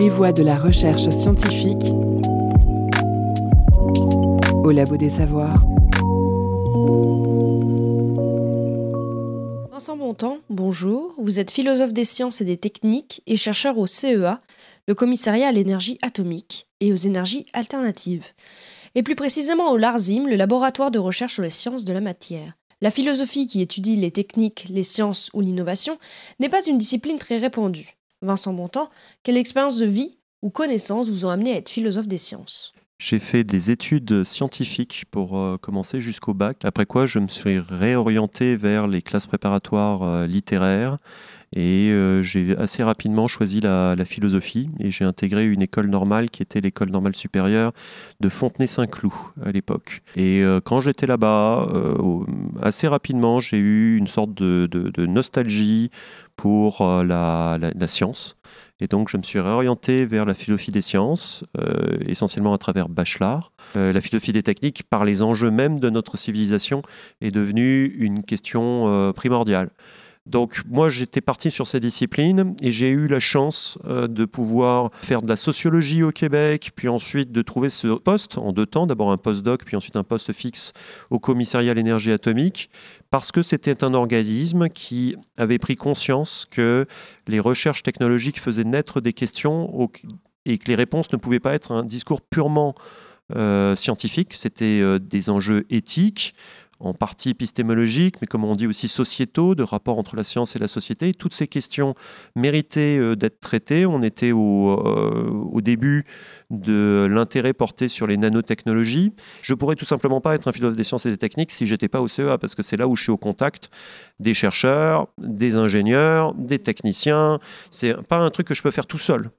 Les voies de la recherche scientifique au Labo des Savoirs. Vincent Bontemps, bonjour. Vous êtes philosophe des sciences et des techniques et chercheur au CEA, le commissariat à l'énergie atomique et aux énergies alternatives. Et plus précisément au LARSIM, le laboratoire de recherche sur les sciences de la matière. La philosophie qui étudie les techniques, les sciences ou l'innovation n'est pas une discipline très répandue. Vincent Bontemps, quelle expérience de vie ou connaissances vous ont amené à être philosophe des sciences? J'ai fait des études scientifiques pour euh, commencer jusqu'au bac, après quoi je me suis réorienté vers les classes préparatoires euh, littéraires et euh, j'ai assez rapidement choisi la, philosophie et j'ai intégré une école normale qui était l'école normale supérieure de Fontenay-Saint-Cloud à l'époque. Et quand j'étais là-bas, assez rapidement, j'ai eu une sorte de, nostalgie pour la, science. Et donc, je me suis réorienté vers la philosophie des sciences, euh, essentiellement à travers Bachelard. Euh, la philosophie des techniques, par les enjeux même de notre civilisation, est devenue une question euh, primordiale. Donc moi j'étais parti sur ces disciplines et j'ai eu la chance euh, de pouvoir faire de la sociologie au Québec, puis ensuite de trouver ce poste en deux temps, d'abord un post-doc, puis ensuite un poste fixe au commissariat à l'énergie atomique, parce que c'était un organisme qui avait pris conscience que les recherches technologiques faisaient naître des questions et que les réponses ne pouvaient pas être un discours purement euh, scientifique, c'était euh, des enjeux éthiques, en partie épistémologiques, mais comme on dit aussi sociétaux, de rapport entre la science et la société. Toutes ces questions méritaient euh, d'être traitées. On était au, euh, au début de l'intérêt porté sur les nanotechnologies. Je pourrais tout simplement pas être un philosophe des sciences et des techniques si j'étais pas au CEA, parce que c'est là où je suis au contact des chercheurs, des ingénieurs, des techniciens. C'est pas un truc que je peux faire tout seul.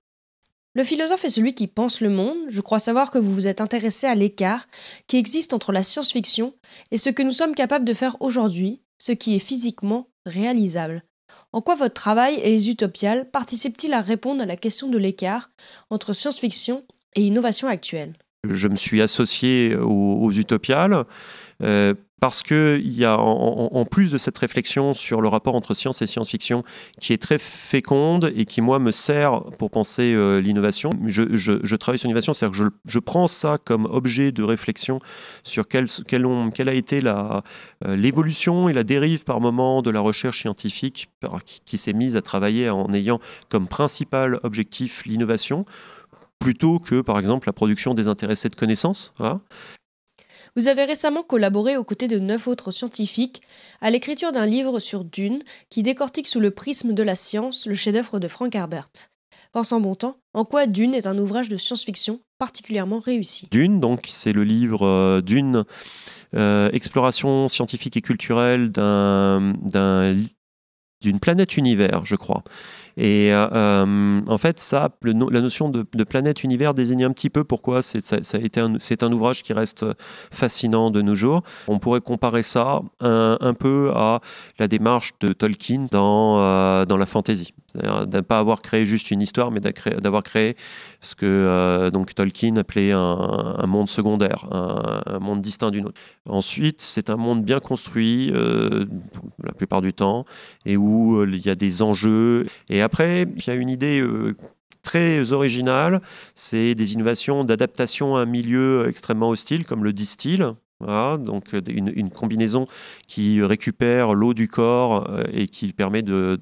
Le philosophe est celui qui pense le monde. Je crois savoir que vous vous êtes intéressé à l'écart qui existe entre la science-fiction et ce que nous sommes capables de faire aujourd'hui, ce qui est physiquement réalisable. En quoi votre travail et les utopiales participent-ils à répondre à la question de l'écart entre science-fiction et innovation actuelle? Je me suis associé aux, utopiales euh, parce qu'il y a, en, plus de cette réflexion sur le rapport entre science et science-fiction, qui est très féconde et qui, moi, me sert pour penser euh, l'innovation, je, travaille sur l'innovation, c'est-à-dire que je, prends ça comme objet de réflexion sur quelle, a été euh, l'évolution et la dérive par moment de la recherche scientifique qui, s'est mise à travailler en ayant comme principal objectif l'innovation plutôt que, par exemple, la production des intéressés de connaissances. Vous avez récemment collaboré aux côtés de neuf autres scientifiques à l'écriture d'un livre sur Dune qui décortique sous le prisme de la science le chef-d'œuvre de Frank Herbert. Vincent Bontemps, en quoi Dune est un ouvrage de science-fiction particulièrement réussi? Dune, donc, c'est le livre euh, Dune, euh, exploration scientifique et culturelle d'un, d'une planète univers, je crois. Et euh, euh, en fait, ça, la notion de, planète univers désigne un petit peu pourquoi c'est, un, ouvrage qui reste fascinant de nos jours. On pourrait comparer ça un, peu à la démarche de Tolkien dans, euh, dans la fantasy. C'est-à-dire de ne pas avoir créé juste une histoire, mais d'avoir créé ce que donc Tolkien appelait un, monde secondaire, un, monde distinct du nôtre. Ensuite, c'est un monde bien construit la plupart du temps et où il y a des enjeux et et après, il y a une idée euh, très originale, c'est des innovations d'adaptation à un milieu extrêmement hostile, comme le distil, donc euh, une, combinaison qui récupère l'eau du corps euh, et qui permet de,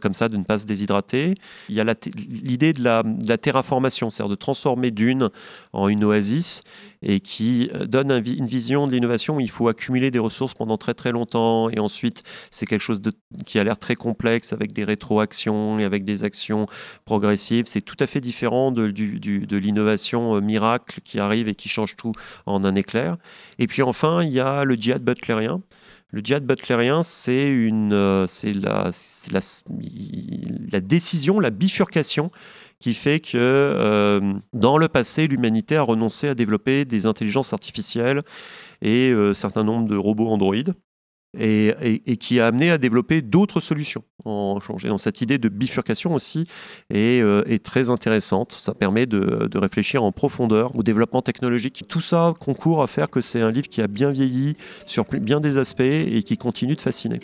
comme ça de ne pas se déshydrater. Il y a l'idée de la, de la terraformation, c'est-à-dire de transformer Dune en une oasis et qui euh, donne une vision de l'innovation où il faut accumuler des ressources pendant très très longtemps et ensuite c'est quelque chose qui a l'air très complexe avec des rétroactions et avec des actions progressives. C'est tout à fait différent de, l'innovation miracle qui arrive et qui change tout en un éclair. Et puis enfin, il y a le djihad butlérien. Le djihad butlérien, c'est euh, la, décision, la bifurcation qui fait que euh, dans le passé, l'humanité a renoncé à développer des intelligences artificielles et euh, certain nombre de robots androïdes et, qui a amené à développer d'autres solutions. En changer. Cette idée de bifurcation aussi est, euh, très intéressante. Ça permet de, réfléchir en profondeur au développement technologique. Tout ça concourt à faire que c'est un livre qui a bien vieilli sur bien des aspects et qui continue de fasciner.